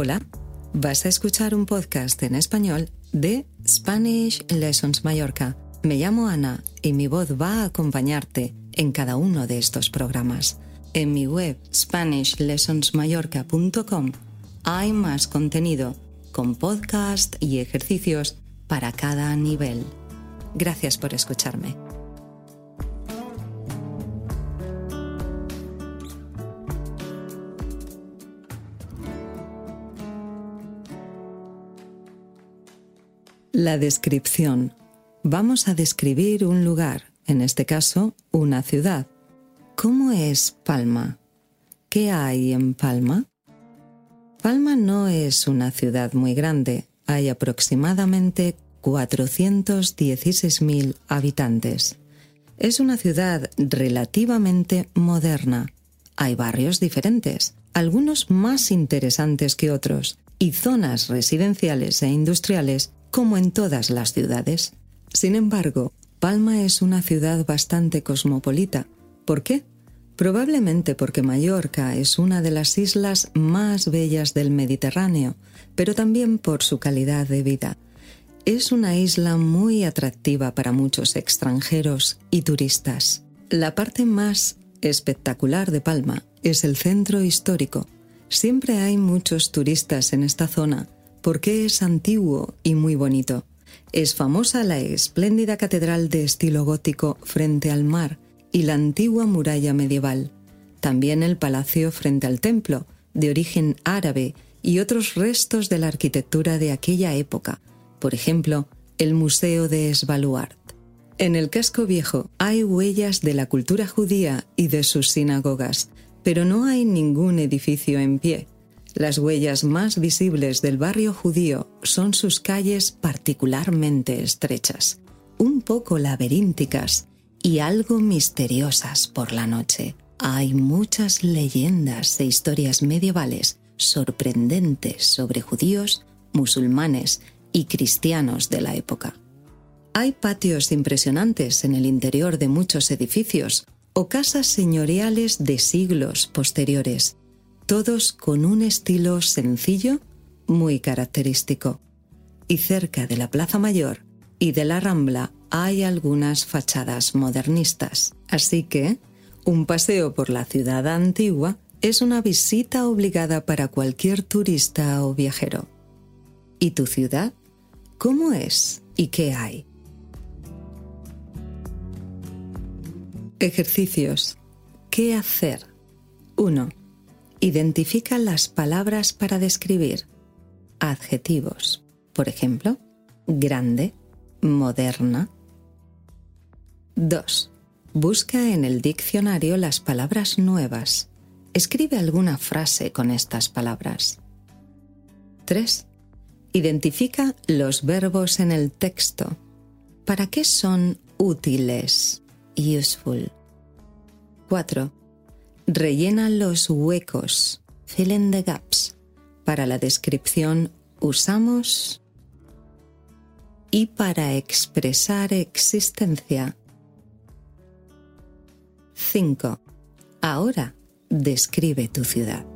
Hola, vas a escuchar un podcast en español de Spanish Lessons Mallorca. Me llamo Ana y mi voz va a acompañarte en cada uno de estos programas. En mi web SpanishLessonsMallorca.com hay más contenido con podcast y ejercicios para cada nivel. Gracias por escucharme. La descripción. Vamos a describir un lugar, en este caso, una ciudad. ¿Cómo es Palma? ¿Qué hay en Palma? Palma no es una ciudad muy grande, hay aproximadamente 416.000 habitantes. Es una ciudad relativamente moderna. Hay barrios diferentes, algunos más interesantes que otros, y zonas residenciales e industriales como en todas las ciudades. Sin embargo, Palma es una ciudad bastante cosmopolita. ¿Por qué? Probablemente porque Mallorca es una de las islas más bellas del Mediterráneo, pero también por su calidad de vida. Es una isla muy atractiva para muchos extranjeros y turistas. La parte más espectacular de Palma es el centro histórico. Siempre hay muchos turistas en esta zona porque es antiguo y muy bonito. Es famosa la espléndida catedral de estilo gótico frente al mar y la antigua muralla medieval. También el palacio frente al templo, de origen árabe, y otros restos de la arquitectura de aquella época, por ejemplo, el Museo de Svalbard. En el casco viejo hay huellas de la cultura judía y de sus sinagogas, pero no hay ningún edificio en pie. Las huellas más visibles del barrio judío son sus calles particularmente estrechas, un poco laberínticas y algo misteriosas por la noche. Hay muchas leyendas e historias medievales sorprendentes sobre judíos, musulmanes y cristianos de la época. Hay patios impresionantes en el interior de muchos edificios o casas señoriales de siglos posteriores todos con un estilo sencillo muy característico. Y cerca de la Plaza Mayor y de la Rambla hay algunas fachadas modernistas. Así que, un paseo por la ciudad antigua es una visita obligada para cualquier turista o viajero. ¿Y tu ciudad? ¿Cómo es y qué hay? Ejercicios. ¿Qué hacer? 1. Identifica las palabras para describir adjetivos. Por ejemplo, grande, moderna. 2. Busca en el diccionario las palabras nuevas. Escribe alguna frase con estas palabras. 3. Identifica los verbos en el texto. ¿Para qué son útiles? Useful. 4. Rellena los huecos. Fill in the gaps. Para la descripción usamos y para expresar existencia. 5. Ahora describe tu ciudad.